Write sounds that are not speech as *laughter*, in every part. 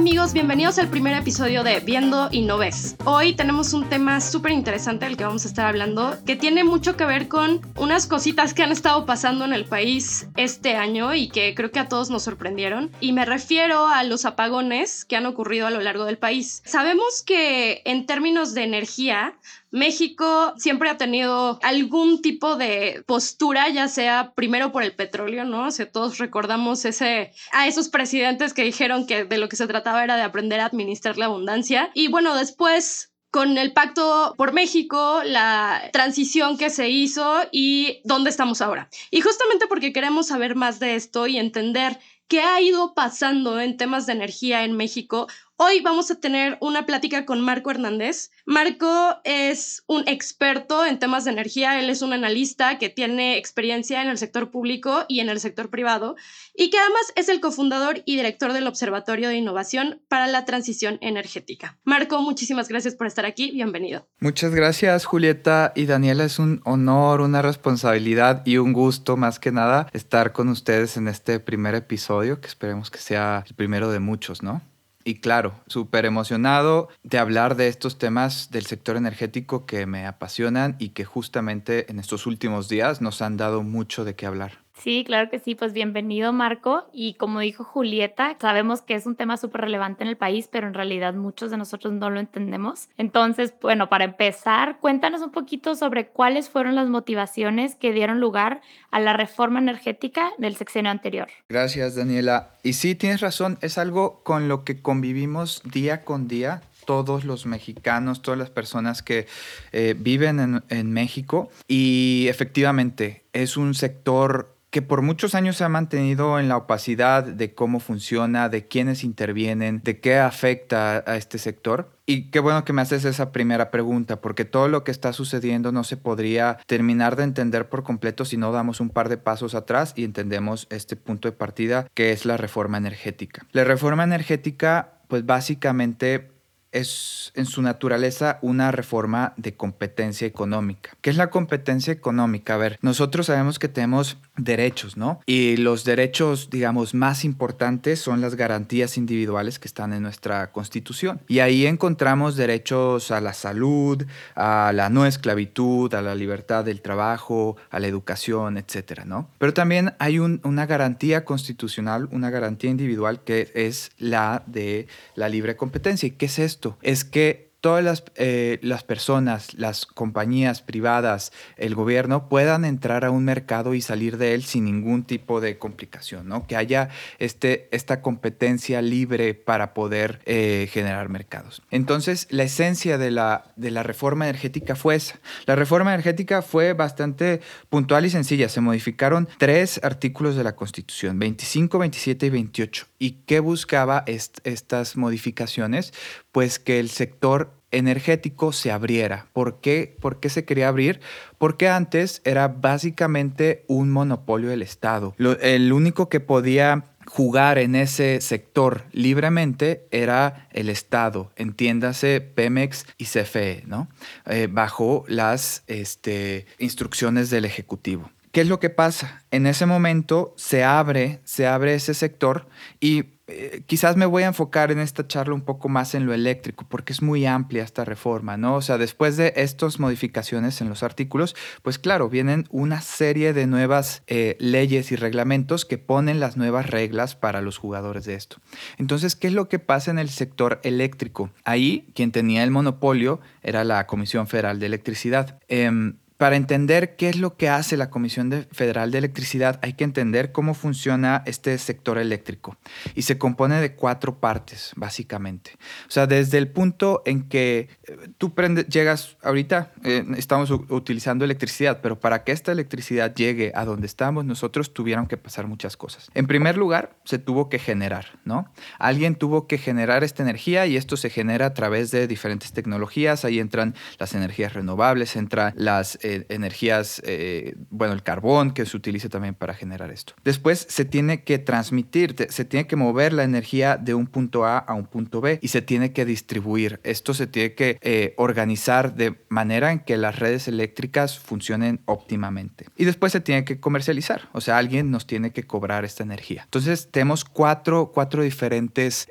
Amigos, bienvenidos al primer episodio de Viendo y No Ves. Hoy tenemos un tema súper interesante del que vamos a estar hablando, que tiene mucho que ver con unas cositas que han estado pasando en el país este año y que creo que a todos nos sorprendieron. Y me refiero a los apagones que han ocurrido a lo largo del país. Sabemos que en términos de energía, México siempre ha tenido algún tipo de postura, ya sea primero por el petróleo, ¿no? O sea, todos recordamos ese, a esos presidentes que dijeron que de lo que se trataba era de aprender a administrar la abundancia. Y bueno, después con el pacto por México, la transición que se hizo y dónde estamos ahora. Y justamente porque queremos saber más de esto y entender qué ha ido pasando en temas de energía en México, Hoy vamos a tener una plática con Marco Hernández. Marco es un experto en temas de energía, él es un analista que tiene experiencia en el sector público y en el sector privado y que además es el cofundador y director del Observatorio de Innovación para la Transición Energética. Marco, muchísimas gracias por estar aquí, bienvenido. Muchas gracias Julieta y Daniela, es un honor, una responsabilidad y un gusto más que nada estar con ustedes en este primer episodio, que esperemos que sea el primero de muchos, ¿no? Y claro, súper emocionado de hablar de estos temas del sector energético que me apasionan y que justamente en estos últimos días nos han dado mucho de qué hablar. Sí, claro que sí. Pues bienvenido, Marco. Y como dijo Julieta, sabemos que es un tema súper relevante en el país, pero en realidad muchos de nosotros no lo entendemos. Entonces, bueno, para empezar, cuéntanos un poquito sobre cuáles fueron las motivaciones que dieron lugar a la reforma energética del sexenio anterior. Gracias, Daniela. Y sí, tienes razón, es algo con lo que convivimos día con día todos los mexicanos, todas las personas que eh, viven en, en México. Y efectivamente, es un sector que por muchos años se ha mantenido en la opacidad de cómo funciona, de quiénes intervienen, de qué afecta a este sector. Y qué bueno que me haces esa primera pregunta, porque todo lo que está sucediendo no se podría terminar de entender por completo si no damos un par de pasos atrás y entendemos este punto de partida que es la reforma energética. La reforma energética, pues básicamente es en su naturaleza una reforma de competencia económica. ¿Qué es la competencia económica? A ver, nosotros sabemos que tenemos derechos, ¿no? Y los derechos, digamos, más importantes son las garantías individuales que están en nuestra constitución. Y ahí encontramos derechos a la salud, a la no esclavitud, a la libertad del trabajo, a la educación, etcétera, ¿no? Pero también hay una garantía constitucional, una garantía individual que es la de la libre competencia. ¿Y qué es esto? Es que todas las, eh, las, personas, las compañías privadas, el gobierno puedan entrar a un mercado y salir de él sin ningún tipo de complicación, ¿no? Que haya este, esta competencia libre para poder eh, generar mercados. Entonces, la esencia de la, de la reforma energética fue esa. La reforma energética fue bastante puntual y sencilla. Se modificaron tres artículos de la Constitución, 25, 27 y 28. ¿Y qué buscaba estas modificaciones? Pues que el sector energético se abriera. ¿Por qué? ¿Por qué se quería abrir? Porque antes era básicamente un monopolio del Estado. el único que podía jugar en ese sector libremente era el Estado, entiéndase Pemex y CFE, ¿no? Eh, bajo las este, instrucciones del Ejecutivo. ¿Qué es lo que pasa? En ese momento se abre, se abre ese sector y eh, quizás me voy a enfocar en esta charla un poco más en lo eléctrico, porque es muy amplia esta reforma, ¿no? O sea, después de estas modificaciones en los artículos, pues claro, vienen una serie de nuevas eh, leyes y reglamentos que ponen las nuevas reglas para los jugadores de esto. Entonces, ¿qué es lo que pasa en el sector eléctrico? Ahí, quien tenía el monopolio era la Comisión Federal de Electricidad. Em, para entender qué es lo que hace la Comisión Federal de Electricidad, hay que entender cómo funciona este sector eléctrico. Y se compone de cuatro partes, básicamente. O sea, desde el punto en que tú llegas, ahorita eh, estamos utilizando electricidad, pero para que esta electricidad llegue a donde estamos, nosotros tuvieron que pasar muchas cosas. En primer lugar, se tuvo que generar, ¿no? Alguien tuvo que generar esta energía y esto se genera a través de diferentes tecnologías. Ahí entran las energías renovables, entran las eh, energías, eh, bueno, el carbón que se utiliza también para generar esto. Después se tiene que transmitir, se tiene que mover la energía de un punto A a un punto B y se tiene que distribuir. Esto se tiene que eh, organizar de manera en que las redes eléctricas funcionen óptimamente. Y después se tiene que comercializar, o sea, alguien nos tiene que cobrar esta energía. Entonces tenemos cuatro, cuatro diferentes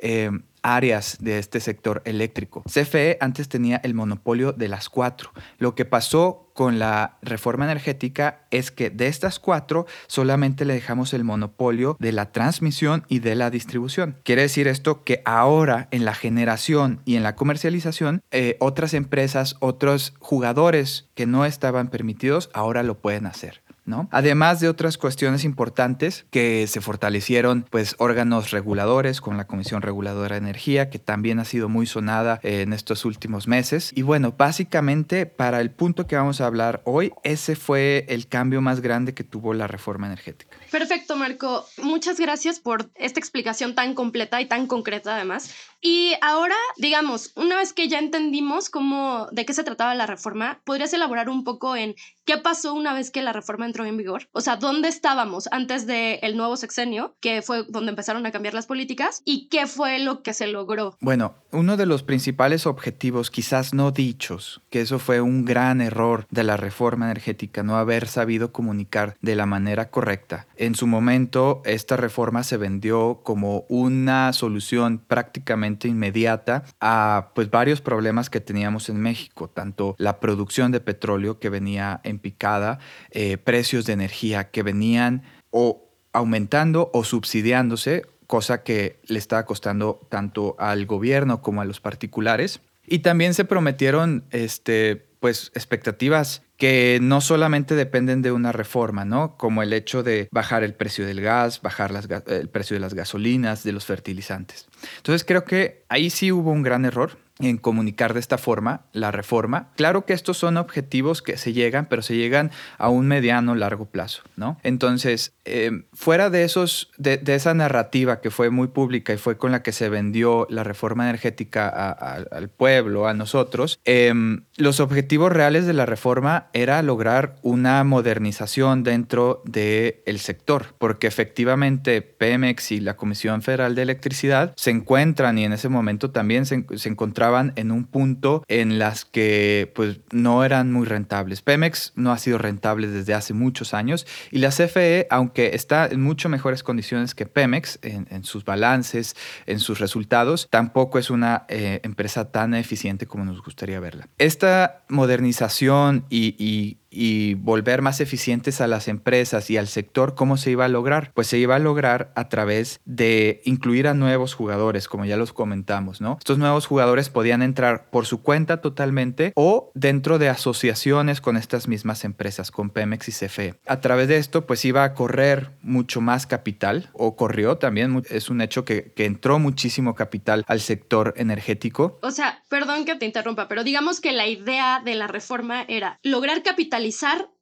áreas de este sector eléctrico. CFE antes tenía el monopolio de las cuatro. Lo que pasó con la reforma energética es que de estas cuatro solamente le dejamos el monopolio de la transmisión y de la distribución. Quiere decir esto que ahora en la generación y en la comercialización, eh, otras empresas, otros jugadores que no estaban permitidos, ahora lo pueden hacer. Además de otras cuestiones importantes que se fortalecieron, pues órganos reguladores con la Comisión Reguladora de Energía, que también ha sido muy sonada en estos últimos meses. Y bueno, básicamente para el punto que vamos a hablar hoy, ese fue el cambio más grande que tuvo la reforma energética. Perfecto, Marco. Muchas gracias por esta explicación tan completa y tan concreta además. Y ahora, digamos, una vez que ya entendimos cómo, de qué se trataba la reforma, ¿podrías elaborar un poco en qué pasó una vez que la reforma entró en vigor? O sea, ¿dónde estábamos antes del nuevo sexenio, que fue donde empezaron a cambiar las políticas? ¿Y qué fue lo que se logró? Bueno, uno de los principales objetivos, quizás no dichos, que eso fue un gran error de la reforma energética, no haber sabido comunicar de la manera correcta. En su momento, esta reforma se vendió como una solución prácticamente inmediata a pues varios problemas que teníamos en México, tanto la producción de petróleo que venía en picada, eh, precios de energía que venían o aumentando o subsidiándose, cosa que le estaba costando tanto al gobierno como a los particulares. Y también se prometieron este, pues, expectativas que no solamente dependen de una reforma, ¿no? Como el hecho de bajar el precio del gas, bajar el precio de las gasolinas, de los fertilizantes. Entonces creo que ahí sí hubo un gran error en comunicar de esta forma la reforma. Claro que estos son objetivos que se llegan, pero se llegan a un mediano largo plazo, ¿no? Entonces, em, fuera de esos, de, esa narrativa que fue muy pública y fue con la que se vendió la reforma energética al pueblo, a nosotros, em, los objetivos reales de la reforma era lograr una modernización dentro del el sector, porque efectivamente Pemex y la Comisión Federal de Electricidad se encuentran y en ese momento también se, se encontraban en un punto en las que pues no eran muy rentables. Pemex no ha sido rentable desde hace muchos años y la CFE, aunque está en mucho mejores condiciones que Pemex en, sus balances, en sus resultados, tampoco es una eh, empresa tan eficiente como nos gustaría verla. Esta modernización y y volver más eficientes a las empresas y al sector, ¿cómo se iba a lograr? Pues se iba a lograr a través de incluir a nuevos jugadores, como ya los comentamos, ¿no? Estos nuevos jugadores podían entrar por su cuenta totalmente o dentro de asociaciones con estas mismas empresas, con Pemex y CFE. A través de esto, pues iba a correr mucho más capital, o corrió también, es un hecho que, que entró muchísimo capital al sector energético. O sea, perdón que te interrumpa, pero digamos que la idea de la reforma era lograr capital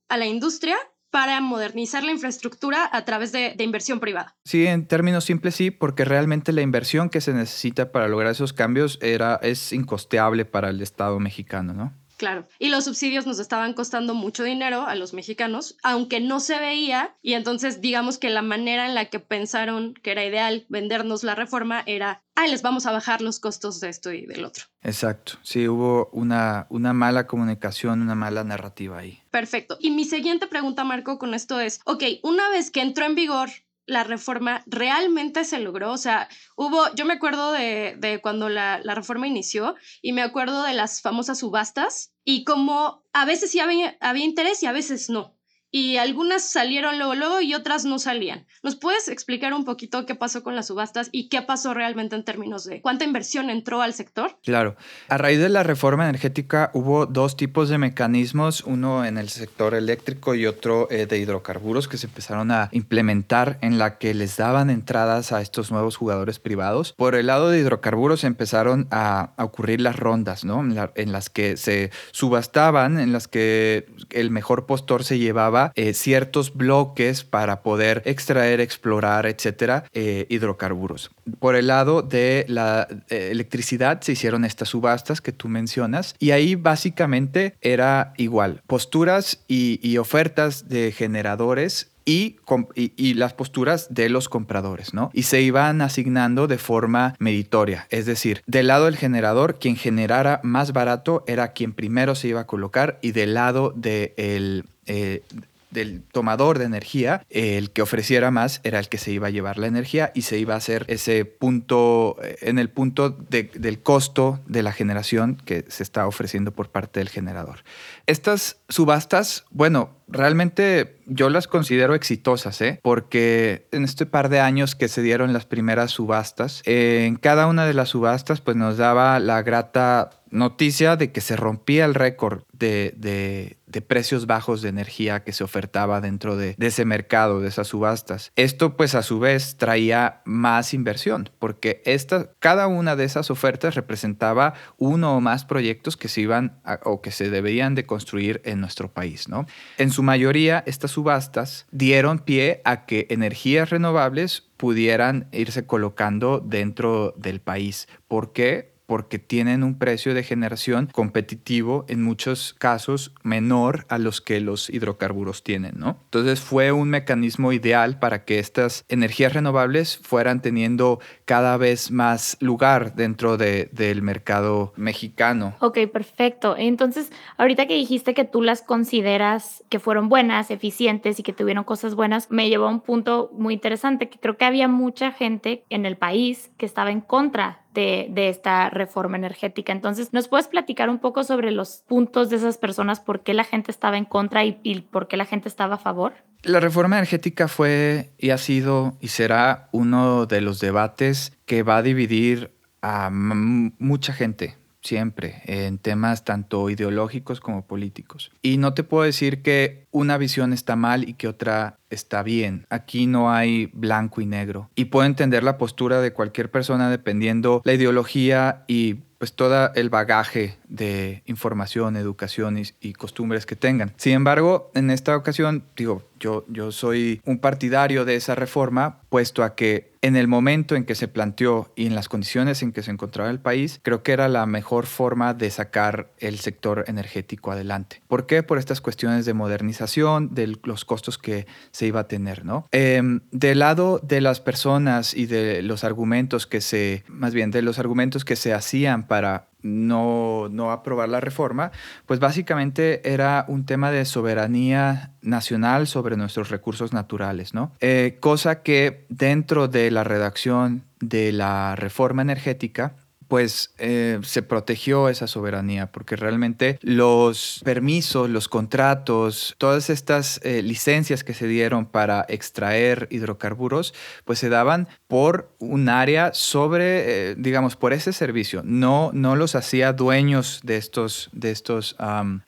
a la industria para modernizar la infraestructura a través de, de, inversión privada. Sí, en términos simples sí, porque realmente la inversión que se necesita para lograr esos cambios era, es incosteable para el Estado mexicano, ¿no? Claro, y los subsidios nos estaban costando mucho dinero a los mexicanos, aunque no se veía, y entonces digamos que la manera en la que pensaron que era ideal vendernos la reforma era, ah, les vamos a bajar los costos de esto y del otro. Exacto, sí, hubo una, una mala comunicación, una mala narrativa ahí. Perfecto. Y mi siguiente pregunta, Marco, con esto es, ok, una vez que entró en vigor la reforma realmente se logró. O sea, hubo, yo me acuerdo de, cuando la, reforma inició y me acuerdo de las famosas subastas y como a veces sí había, había interés y a veces no. Y algunas salieron luego, luego y otras no salían. ¿Nos puedes explicar un poquito qué pasó con las subastas y qué pasó realmente en términos de cuánta inversión entró al sector? Claro. A raíz de la reforma energética hubo dos tipos de mecanismos, uno en el sector eléctrico y otro eh, de hidrocarburos que se empezaron a implementar en la que les daban entradas a estos nuevos jugadores privados. Por el lado de hidrocarburos empezaron a, ocurrir las rondas, ¿no? en las que se subastaban, en las que el mejor postor se llevaba eh, ciertos bloques para poder extraer, explorar, etcétera, eh, hidrocarburos. Por el lado de la eh, electricidad se hicieron estas subastas que tú mencionas y ahí básicamente era igual, posturas y, ofertas de generadores y, las posturas de los compradores, ¿no? Y se iban asignando de forma meditoria, es decir, del lado del generador, quien generara más barato era quien primero se iba a colocar y del lado del eh, del tomador de energía, el que ofreciera más era el que se iba a llevar la energía y se iba a hacer ese punto, eh, en el punto del costo de la generación que se está ofreciendo por parte del generador. Estas subastas, bueno, realmente yo las considero exitosas, ¿eh? porque en este par de años que se dieron las primeras subastas, en cada una de las subastas pues nos daba la grata noticia de que se rompía el récord de, de, precios bajos de energía que se ofertaba dentro de, de, ese mercado, de esas subastas. Esto pues a su vez traía más inversión, porque esta, cada una de esas ofertas representaba uno o más proyectos que se iban o que se deberían de construir en nuestro país. ¿no? En su mayoría, estas subastas dieron pie a que energías renovables pudieran irse colocando dentro del país. ¿Por qué? Porque tienen un precio de generación competitivo, en muchos casos menor a los que los hidrocarburos tienen, ¿no? Entonces fue un mecanismo ideal para que estas energías renovables fueran teniendo cada vez más lugar dentro de, del mercado mexicano. Ok, perfecto. Entonces, ahorita que dijiste que tú las consideras que fueron buenas, eficientes y que tuvieron cosas buenas, me llevó a un punto muy interesante, que creo que había mucha gente en el país que estaba en contra de, esta reforma energética. Entonces, ¿nos puedes platicar un poco sobre los puntos de esas personas, por qué la gente estaba en contra y, y por qué la gente estaba a favor? La reforma energética fue y ha sido y será uno de los debates que va a dividir a mucha gente siempre, en temas tanto ideológicos como políticos. Y no te puedo decir que una visión está mal y que otra está bien. Aquí no hay blanco y negro. Y puedo entender la postura de cualquier persona dependiendo la ideología y pues todo el bagaje de información, educación y, costumbres que tengan. Sin embargo, en esta ocasión, digo, yo, yo soy un partidario de esa reforma, puesto a que en el momento en que se planteó y en las condiciones en que se encontraba el país, creo que era la mejor forma de sacar el sector energético adelante. ¿Por qué? Por estas cuestiones de modernización, de los costos que se iba a tener, ¿no? Em, del lado de las personas y de los argumentos que se, más bien de los argumentos que se hacían para no, no aprobar la reforma, pues básicamente era un tema de soberanía nacional sobre nuestros recursos naturales, ¿no? Eh, cosa que dentro de la redacción de la reforma energética, pues eh, se protegió esa soberanía, porque realmente los permisos, los contratos, todas estas eh, licencias que se dieron para extraer hidrocarburos, pues se daban por un área sobre, eh, digamos, por ese servicio. No, no los hacía dueños de estos, de estos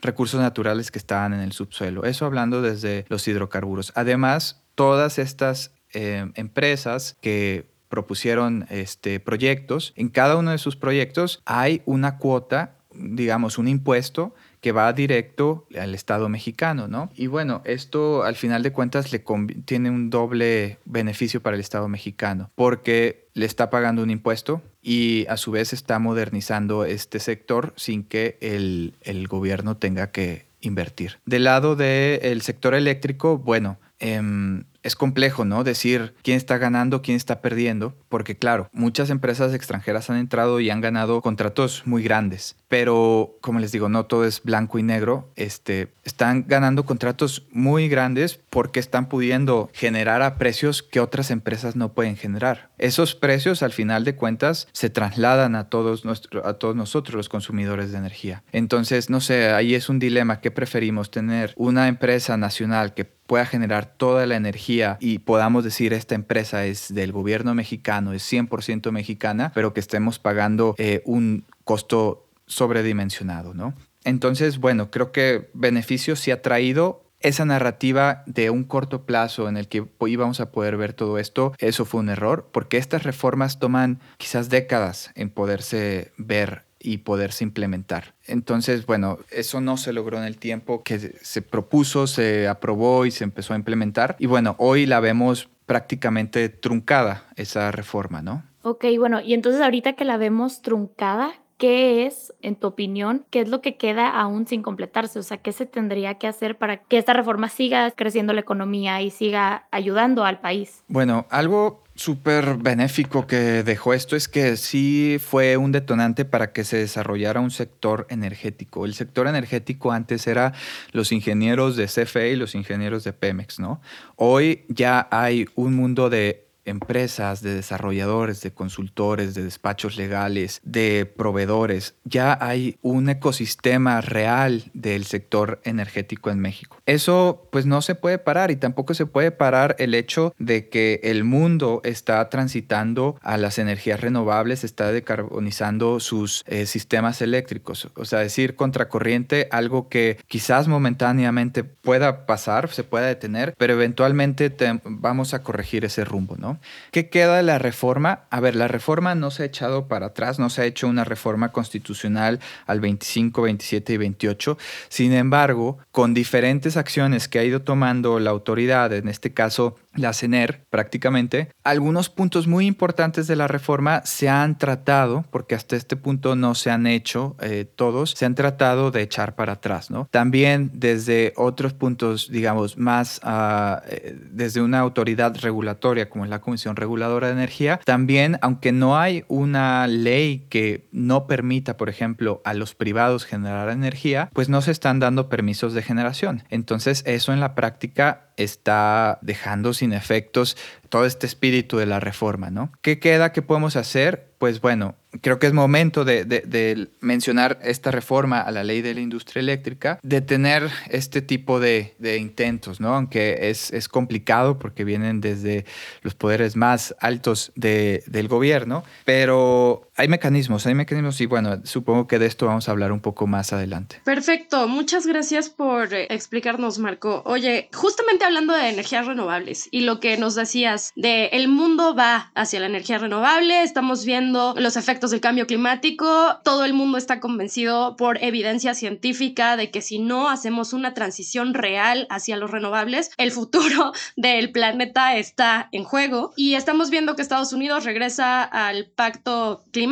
recursos naturales que estaban en el subsuelo. Eso hablando desde los hidrocarburos. Además, todas estas empresas que propusieron este, proyectos. En cada uno de sus proyectos hay una cuota, digamos, un impuesto que va directo al Estado mexicano, ¿no? Y bueno, esto al final de cuentas le tiene un doble beneficio para el Estado mexicano, porque le está pagando un impuesto y a su vez está modernizando este sector sin que el, el gobierno tenga que invertir. Del lado del sector eléctrico, bueno, Em, es complejo, ¿no? Decir quién está ganando, quién está perdiendo, porque claro, muchas empresas extranjeras han entrado y han ganado contratos muy grandes, pero como les digo, no todo es blanco y negro, este, están ganando contratos muy grandes porque están pudiendo generar a precios que otras empresas no pueden generar. Esos precios, al final de cuentas, se trasladan a todos, a todos nosotros, los consumidores de energía. Entonces, no sé, ahí es un dilema. ¿Qué preferimos? ¿Tener una empresa nacional que pueda generar toda la energía y podamos decir esta empresa es del gobierno mexicano, es 100% mexicana, pero que estemos pagando eh, un costo sobredimensionado, ¿no? Entonces, bueno, creo que beneficio sí ha traído esa narrativa de un corto plazo en el que íbamos a poder ver todo esto, eso fue un error, porque estas reformas toman quizás décadas en poderse ver y poderse implementar. Entonces, bueno, eso no se logró en el tiempo que se propuso, se aprobó y se empezó a implementar. Y bueno, hoy la vemos prácticamente truncada esa reforma, ¿no? Ok, bueno, y entonces ahorita que la vemos truncada, ¿qué es, en tu opinión, qué es lo que queda aún sin completarse? O sea, ¿qué se tendría que hacer para que esta reforma siga creciendo la economía y siga ayudando al país? Bueno, algo súper benéfico que dejó esto es que sí fue un detonante para que se desarrollara un sector energético. El sector energético antes era los ingenieros de CFE y los ingenieros de Pemex, ¿no? Hoy ya hay un mundo de empresas, de desarrolladores, de consultores, de despachos legales, de proveedores. Ya hay un ecosistema real del sector energético en México. Eso pues no se puede parar y tampoco se puede parar el hecho de que el mundo está transitando a las energías renovables, está decarbonizando sus eh, sistemas eléctricos. O sea, decir contracorriente, algo que quizás momentáneamente pueda pasar, se pueda detener, pero eventualmente vamos a corregir ese rumbo, ¿Qué queda de la reforma? A ver, la reforma no se ha echado para atrás, no se ha hecho una reforma constitucional al 25, 27 y 28. Sin embargo, con diferentes acciones que ha ido tomando la autoridad, en este caso la CENER prácticamente, algunos puntos muy importantes de la reforma se han tratado, porque hasta este punto no se han hecho eh, todos, se han tratado de echar para atrás, ¿no? También desde otros puntos, digamos, más uh, desde una autoridad regulatoria como es la Comisión Reguladora de Energía, también, aunque no hay una ley que no permita, por ejemplo, a los privados generar energía, pues no se están dando permisos de generación. Entonces, eso en la práctica está dejando sin efectos todo este espíritu de la reforma, ¿no? ¿Qué queda? ¿Qué podemos hacer? Pues bueno, creo que es momento de, mencionar esta reforma a la ley de la industria eléctrica, de tener este tipo de, intentos, ¿no? Aunque es, es, complicado porque vienen desde los poderes más altos del gobierno, pero hay mecanismos, hay mecanismos y bueno, supongo que de esto vamos a hablar un poco más adelante. Perfecto, muchas gracias por eh, explicarnos, Marco. Oye, justamente hablando de energías renovables y lo que nos decías de el mundo va hacia la energía renovable, estamos viendo los efectos del cambio climático, todo el mundo está convencido por evidencia científica de que si no hacemos una transición real hacia los renovables, el futuro *laughs* del planeta está en juego. Y estamos viendo que Estados Unidos regresa al pacto climático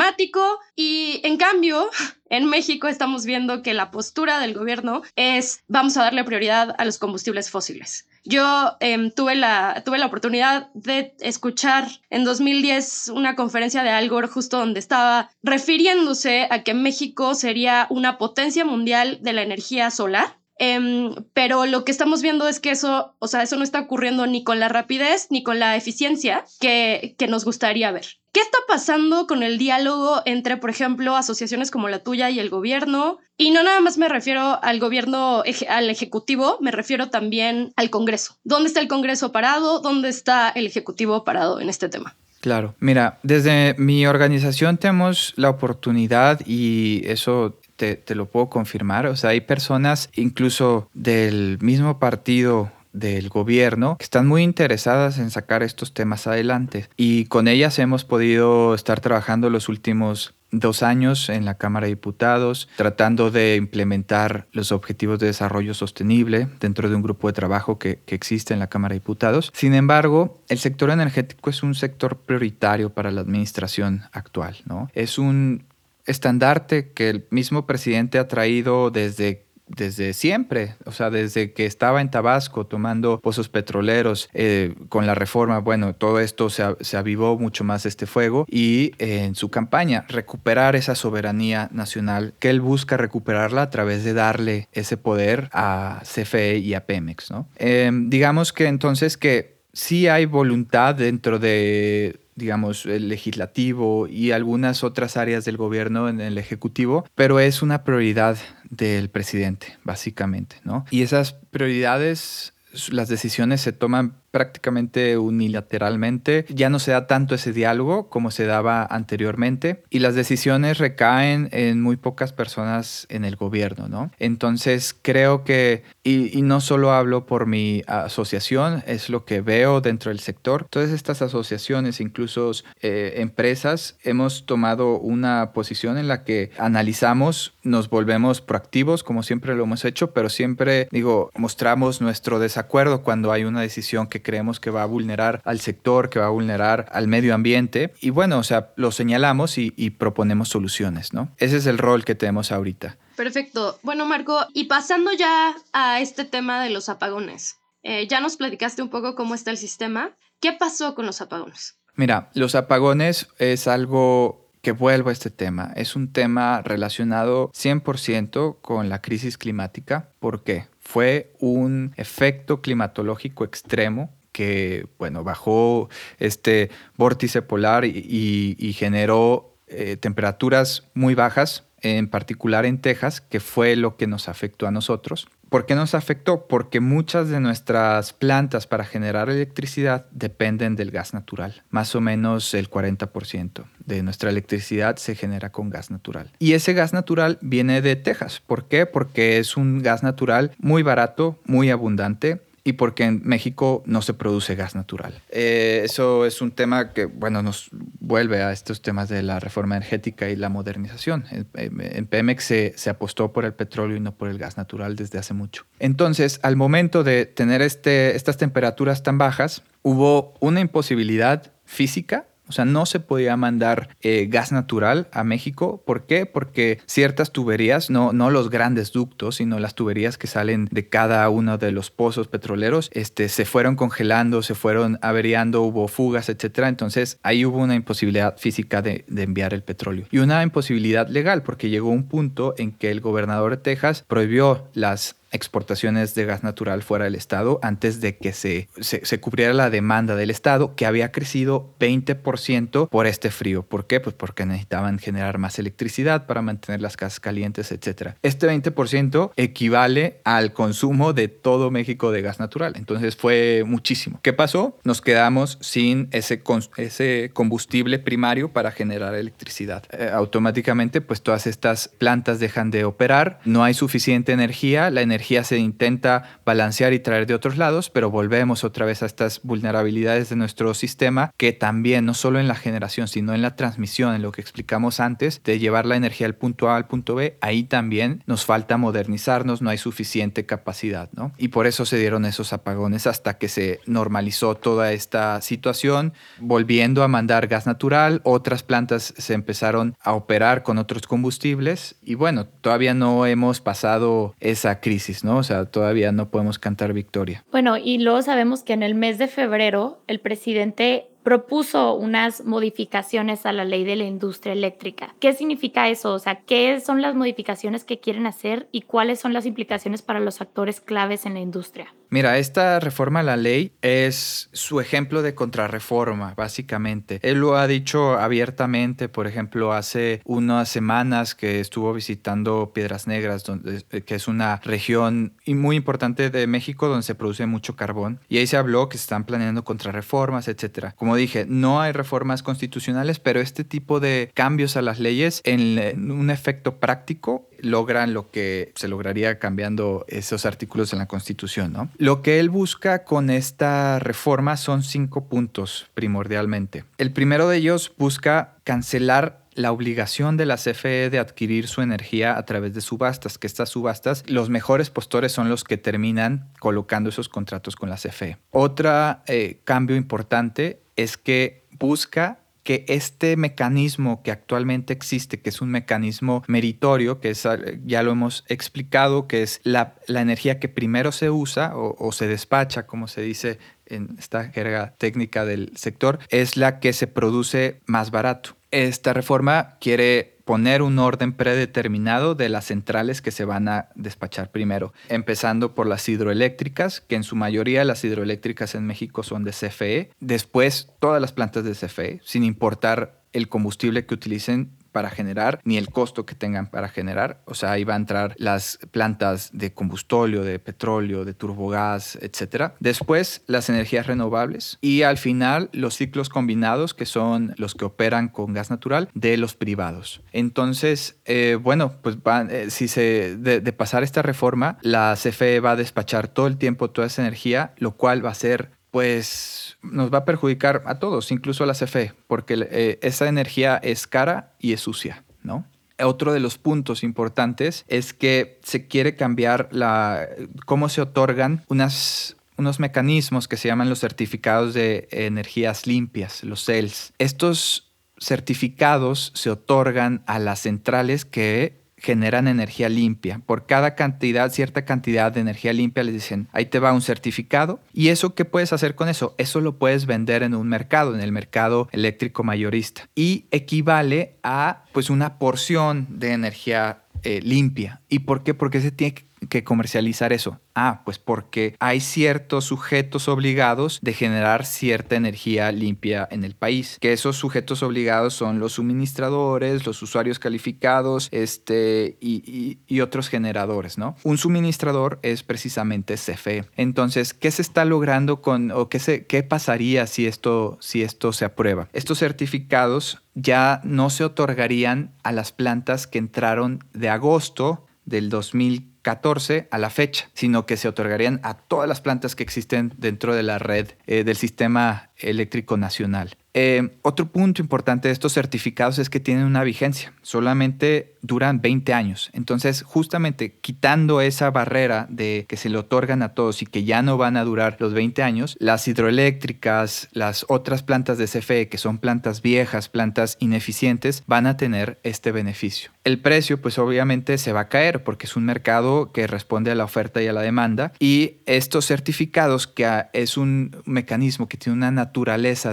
y en cambio *laughs* en México estamos viendo que la postura del gobierno es vamos a darle prioridad a los combustibles fósiles. Yo em, tuve, la, tuve la oportunidad de escuchar en 2010 una conferencia de Al Gore justo donde estaba refiriéndose a que México sería una potencia mundial de la energía solar Em, pero lo que estamos viendo es que eso, o sea, eso no está ocurriendo ni con la rapidez ni con la eficiencia que, que nos gustaría ver. ¿Qué está pasando con el diálogo entre, por ejemplo, asociaciones como la tuya y el gobierno? Y no nada más me refiero al gobierno, al ejecutivo, me refiero también al Congreso. ¿Dónde está el Congreso parado? ¿Dónde está el ejecutivo parado en este tema? Claro, mira, desde mi organización tenemos la oportunidad y eso te, lo puedo confirmar. O sea, hay personas incluso del mismo partido del gobierno que están muy interesadas en sacar estos temas adelante y con ellas hemos podido estar trabajando los últimos dos años en la Cámara de Diputados tratando de implementar los objetivos de desarrollo sostenible dentro de un grupo de trabajo que, que, existe en la Cámara de Diputados. Sin embargo, el sector energético es un sector prioritario para la administración actual, ¿no? Es un estandarte que el mismo presidente ha traído desde desde siempre, o sea, desde que estaba en Tabasco tomando pozos petroleros eh, con la reforma, bueno, todo esto se, se, avivó mucho más este fuego y eh, en su campaña recuperar esa soberanía nacional que él busca recuperarla a través de darle ese poder a CFE y a Pemex, ¿no? Em, digamos que entonces que sí hay voluntad dentro de digamos, el legislativo y algunas otras áreas del gobierno en el ejecutivo, pero es una prioridad del presidente, básicamente, ¿no? Y esas prioridades, las decisiones se toman prácticamente unilateralmente. Ya no se da tanto ese diálogo como se daba anteriormente y las decisiones recaen en muy pocas personas en el gobierno, ¿no? Entonces creo que, y, no solo hablo por mi asociación, es lo que veo dentro del sector, todas estas asociaciones, incluso eh, empresas, hemos tomado una posición en la que analizamos, nos volvemos proactivos como siempre lo hemos hecho, pero siempre, digo, mostramos nuestro desacuerdo cuando hay una decisión que creemos que va a vulnerar al sector, que va a vulnerar al medio ambiente. Y bueno, o sea, lo señalamos y, proponemos soluciones, ¿no? Ese es el rol que tenemos ahorita. Perfecto. Bueno, Marco, y pasando ya a este tema de los apagones. Eh, ya nos platicaste un poco cómo está el sistema. ¿Qué pasó con los apagones? Mira, los apagones es algo que vuelvo a este tema. Es un tema relacionado 100% con la crisis climática. ¿Por qué? Fue un efecto climatológico extremo que, bueno, bajó este vórtice polar y, generó eh, temperaturas muy bajas, en particular en Texas, que fue lo que nos afectó a nosotros. ¿Por qué nos afectó? Porque muchas de nuestras plantas para generar electricidad dependen del gas natural. Más o menos el 40% de nuestra electricidad se genera con gas natural. Y ese gas natural viene de Texas. ¿Por qué? Porque es un gas natural muy barato, muy abundante y porque en México no se produce gas natural. Eh, eso es un tema que, bueno, nos vuelve a estos temas de la reforma energética y la modernización. En, Pemex se, se, apostó por el petróleo y no por el gas natural desde hace mucho. Entonces, al momento de tener este, estas temperaturas tan bajas, hubo una imposibilidad física o sea, no se podía mandar eh, gas natural a México. ¿Por qué? Porque ciertas tuberías, no, no los grandes ductos, sino las tuberías que salen de cada uno de los pozos petroleros, este, se fueron congelando, se fueron averiando, hubo fugas, etc. Entonces ahí hubo una imposibilidad física de, de enviar el petróleo. Y una imposibilidad legal, porque llegó un punto en que el gobernador de Texas prohibió las exportaciones de gas natural fuera del Estado antes de que se, se, cubriera la demanda del Estado, que había crecido 20% por este frío. ¿Por qué? Pues porque necesitaban generar más electricidad para mantener las casas calientes, etc. Este 20% equivale al consumo de todo México de gas natural. Entonces fue muchísimo. ¿Qué pasó? Nos quedamos sin ese, ese combustible primario para generar electricidad. Eh, automáticamente, pues todas estas plantas dejan de operar, no hay suficiente energía, la energía energía se intenta balancear y traer de otros lados, pero volvemos otra vez a estas vulnerabilidades de nuestro sistema que también, no solo en la generación, sino en la transmisión, en lo que explicamos antes, de llevar la energía del punto A al punto B, ahí también nos falta modernizarnos, no hay suficiente capacidad, ¿no? Y por eso se dieron esos apagones hasta que se normalizó toda esta situación, volviendo a mandar gas natural, otras plantas se empezaron a operar con otros combustibles y bueno, todavía no hemos pasado esa crisis ¿no? O sea, todavía no podemos cantar victoria. Bueno, y luego sabemos que en el mes de febrero el presidente propuso unas modificaciones a la ley de la industria eléctrica. ¿Qué significa eso? O sea, ¿qué son las modificaciones que quieren hacer y cuáles son las implicaciones para los actores claves en la industria? Mira, esta reforma a la ley es su ejemplo de contrarreforma, básicamente. Él lo ha dicho abiertamente, por ejemplo, hace unas semanas que estuvo visitando Piedras Negras, donde, eh, que es una región muy importante de México donde se produce mucho carbón. Y ahí se habló que se están planeando contrarreformas, etc. Como dije, no hay reformas constitucionales, pero este tipo de cambios a las leyes en un efecto práctico logran lo que se lograría cambiando esos artículos en la Constitución, ¿no? Lo que él busca con esta reforma son cinco puntos primordialmente. El primero de ellos busca cancelar la obligación de la CFE de adquirir su energía a través de subastas, que estas subastas, los mejores postores son los que terminan colocando esos contratos con la CFE. Otro eh, cambio importante es que busca que este mecanismo que actualmente existe, que es un mecanismo meritorio, que es, ya lo hemos explicado, que es la, energía que primero se usa o se despacha, como se dice en esta jerga técnica del sector, es la que se produce más barato. Esta reforma quiere poner un orden predeterminado de las centrales que se van a despachar primero, empezando por las hidroeléctricas, que en su mayoría las hidroeléctricas en México son de CFE, después todas las plantas de CFE, sin importar el combustible que utilicen para generar ni el costo que tengan para generar. O sea, ahí va a entrar las plantas de combustóleo, de petróleo, de turbogás, etc. Después, las energías renovables y al final los ciclos combinados, que son los que operan con gas natural de los privados. Entonces, eh, bueno, pues eh, si se de, de pasar esta reforma, la CFE va a despachar todo el tiempo toda esa energía, lo cual va a ser pues nos va a perjudicar a todos, incluso a la CFE, porque eh, esa energía es cara y es sucia, ¿no? Otro de los puntos importantes es que se quiere cambiar la, cómo se otorgan unos mecanismos que se llaman los certificados de energías limpias, los CELS. Estos certificados se otorgan a las centrales que generan energía limpia. Por cada cantidad, cierta cantidad de energía limpia, les dicen, ahí te va un certificado. ¿Y eso qué puedes hacer con eso? Eso lo puedes vender en un mercado, en el mercado eléctrico mayorista. Y equivale a pues una porción de energía eh, limpia. ¿Y por qué? Porque se tiene que que comercializar eso? Ah, pues porque hay ciertos sujetos obligados de generar cierta energía limpia en el país, que esos sujetos obligados son los suministradores, los usuarios calificados este, y, otros generadores, ¿no? Un suministrador es precisamente CFE. Entonces, ¿qué se está logrando con, o qué, se, qué pasaría si esto, si esto se aprueba? Estos certificados ya no se otorgarían a las plantas que entraron de agosto del 2015 14 a la fecha, sino que se otorgarían a todas las plantas que existen dentro de la red eh, del sistema eléctrico nacional. Eh, otro punto importante de estos certificados es que tienen una vigencia, solamente duran 20 años. Entonces, justamente quitando esa barrera de que se le otorgan a todos y que ya no van a durar los 20 años, las hidroeléctricas, las otras plantas de CFE, que son plantas viejas, plantas ineficientes, van a tener este beneficio. El precio, pues obviamente se va a caer porque es un mercado que responde a la oferta y a la demanda y estos certificados, que es un mecanismo que tiene una naturaleza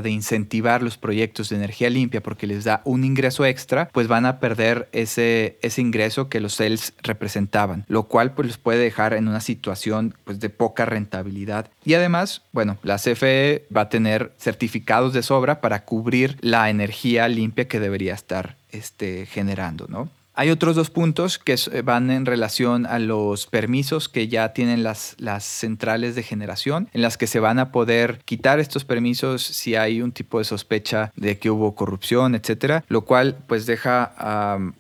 de incentivar los proyectos de energía limpia porque les da un ingreso extra, pues van a perder ese, ese ingreso que los CELS representaban, lo cual pues los puede dejar en una situación pues de poca rentabilidad. Y además, bueno, la CFE va a tener certificados de sobra para cubrir la energía limpia que debería estar este, generando, ¿no? Hay otros dos puntos que van en relación a los permisos que ya tienen las, centrales de generación, en las que se van a poder quitar estos permisos si hay un tipo de sospecha de que hubo corrupción, etcétera, lo cual pues deja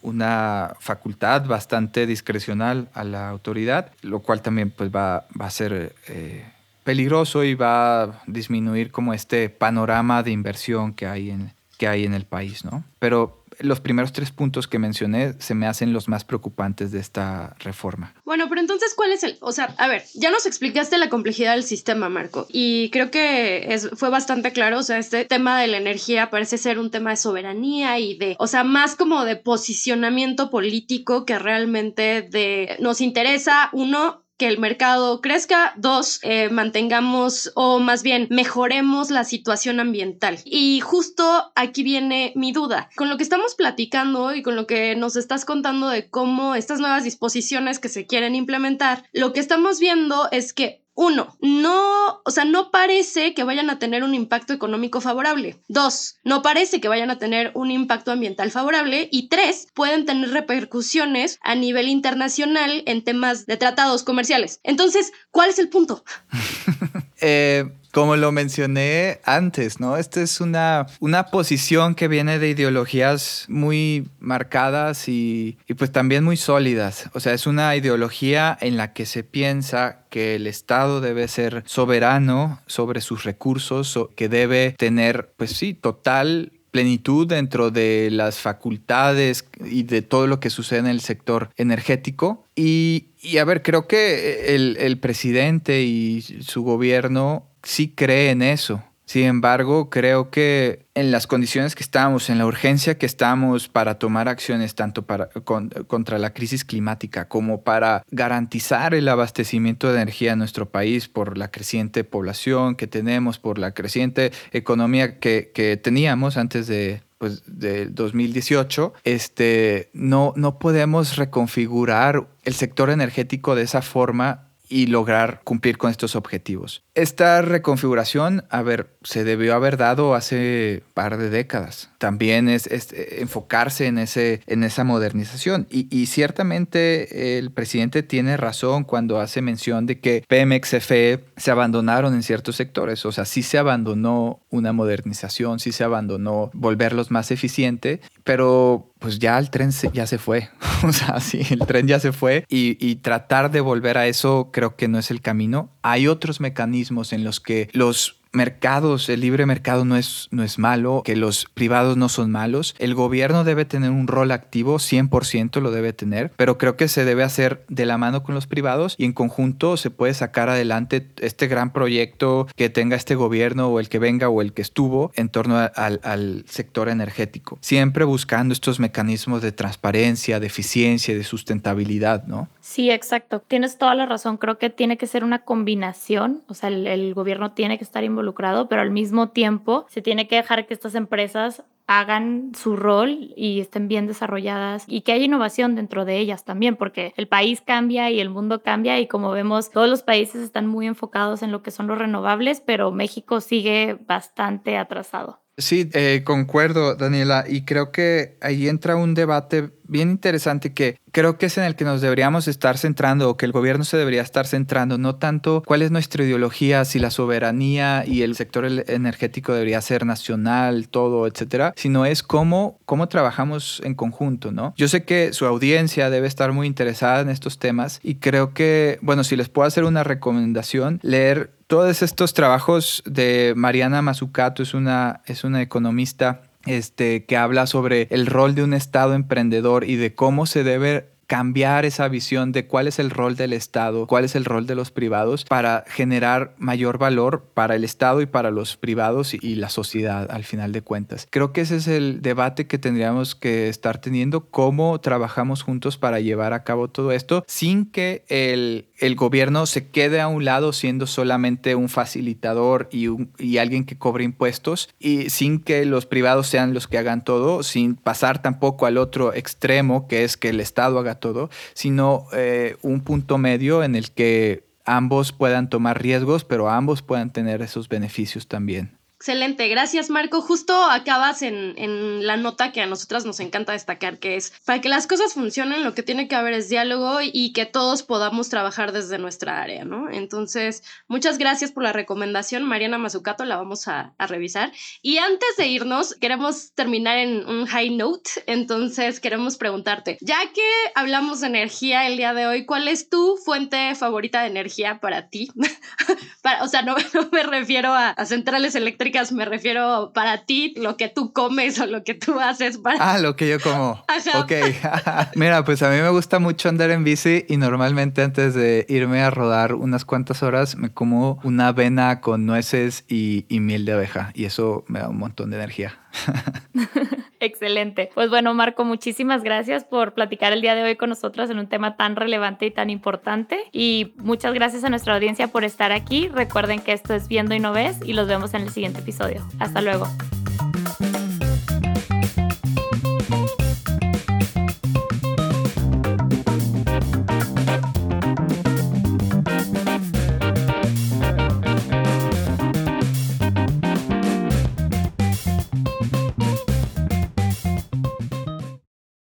una facultad bastante discrecional a la autoridad, lo cual también pues va, va a ser eh, peligroso y va a disminuir como este panorama de inversión que hay en, que hay en el país, ¿no? Pero los primeros tres puntos que mencioné se me hacen los más preocupantes de esta reforma. Bueno, pero entonces, ¿cuál es el...? O sea, a ver, ya nos explicaste la complejidad del sistema, Marco, y creo que es, fue bastante claro, o sea, este tema de la energía parece ser un tema de soberanía y de, o sea, más como de posicionamiento político que realmente de, nos interesa, uno, que el mercado crezca, dos, eh, mantengamos o más bien mejoremos la situación ambiental. Y justo aquí viene mi duda. Con lo que estamos platicando y con lo que nos estás contando de cómo estas nuevas disposiciones que se quieren implementar, lo que estamos viendo es que uno, no, o sea, no parece que vayan a tener un impacto económico favorable. Dos, no parece que vayan a tener un impacto ambiental favorable. Y tres, pueden tener repercusiones a nivel internacional en temas de tratados comerciales. Entonces, ¿cuál es el punto? *laughs* eh, como lo mencioné antes, ¿no? Esta es una, una posición que viene de ideologías muy marcadas y, y, pues también muy sólidas. O sea, es una ideología en la que se piensa que el Estado debe ser soberano sobre sus recursos, que debe tener, pues sí, total plenitud dentro de las facultades y de todo lo que sucede en el sector energético. Y, y a ver, creo que el, el presidente y su gobierno sí cree en eso. Sin embargo, creo que en las condiciones que estamos, en la urgencia que estamos para tomar acciones tanto para, contra la crisis climática como para garantizar el abastecimiento de energía en nuestro país por la creciente población que tenemos, por la creciente economía que, que teníamos antes de, pues, del 2018, este, no, no podemos reconfigurar el sector energético de esa forma y lograr cumplir con estos objetivos. Esta reconfiguración, a ver, se debió haber dado hace par de décadas. También es, eh, enfocarse en, ese, en esa modernización. Y, ciertamente el presidente tiene razón cuando hace mención de que Pemex, CFE se abandonaron en ciertos sectores. O sea, sí se abandonó una modernización, sí se abandonó volverlos más eficiente, pero pues ya el tren ya se fue. *laughs* o sea, sí, el tren ya se fue y, y tratar de volver a eso creo que no es el camino. Hay otros mecanismos en los que los mercados, el libre mercado no es, no es malo, que los privados no son malos. El gobierno debe tener un rol activo, 100% lo debe tener, pero creo que se debe hacer de la mano con los privados y en conjunto se puede sacar adelante este gran proyecto que tenga este gobierno o el que venga o el que estuvo en torno al, sector energético. Siempre buscando estos mecanismos de transparencia, de eficiencia, de sustentabilidad, ¿no? Sí, exacto. Tienes toda la razón. Creo que tiene que ser una combinación. O sea, el, gobierno tiene que estar involucrado involucrado, pero al mismo tiempo se tiene que dejar que estas empresas hagan su rol y estén bien desarrolladas y que haya innovación dentro de ellas también, porque el país cambia y el mundo cambia y como vemos, todos los países están muy enfocados en lo que son los renovables, pero México sigue bastante atrasado. Sí, eh, concuerdo, Daniela, y creo que ahí entra un debate bien interesante que creo que es en el que nos deberíamos estar centrando o que el gobierno se debería estar centrando, no tanto cuál es nuestra ideología, si la soberanía y el sector energético debería ser nacional, todo, etcétera, sino es cómo, cómo trabajamos en conjunto, ¿no? Yo sé que su audiencia debe estar muy interesada en estos temas y creo que, bueno, si les puedo hacer una recomendación, leer todos estos trabajos de Mariana Mazzucato, es una, es una economista este, que habla sobre el rol de un Estado emprendedor y de cómo se debe cambiar esa visión de cuál es el rol del Estado, cuál es el rol de los privados para generar mayor valor para el Estado y para los privados y, la sociedad al final de cuentas. Creo que ese es el debate que tendríamos que estar teniendo, cómo trabajamos juntos para llevar a cabo todo esto sin que el, el gobierno se quede a un lado siendo solamente un facilitador y, y alguien que cobre impuestos y sin que los privados sean los que hagan todo, sin pasar tampoco al otro extremo que es que el Estado haga todo, sino eh, un punto medio en el que ambos puedan tomar riesgos, pero ambos puedan tener esos beneficios también. Excelente, gracias Marco. Justo acabas en, la nota que a nosotras nos encanta destacar, que es para que las cosas funcionen lo que tiene que haber es diálogo y que todos podamos trabajar desde nuestra área, ¿no? Entonces, muchas gracias por la recomendación, Mariana Mazucato, la vamos a, a revisar. Y antes de irnos, queremos terminar en un high note, entonces queremos preguntarte, ya que hablamos de energía el día de hoy, ¿cuál es tu fuente favorita de energía para ti? *laughs* para, o sea, no, *laughs* me refiero a centrales eléctricas me refiero para ti, lo que tú comes o lo que tú haces para... Ah, lo que yo como. *laughs* Ok. *laughs* Mira, pues a mí me gusta mucho andar en bici y normalmente antes de irme a rodar unas cuantas horas me como una avena con nueces y, y miel de abeja y eso me da un montón de energía. *laughs* Excelente. Pues bueno, Marco, muchísimas gracias por platicar el día de hoy con nosotros en un tema tan relevante y tan importante. Y muchas gracias a nuestra audiencia por estar aquí. Recuerden que esto es Viendo y No Ves y los vemos en el siguiente episodio. Hasta luego.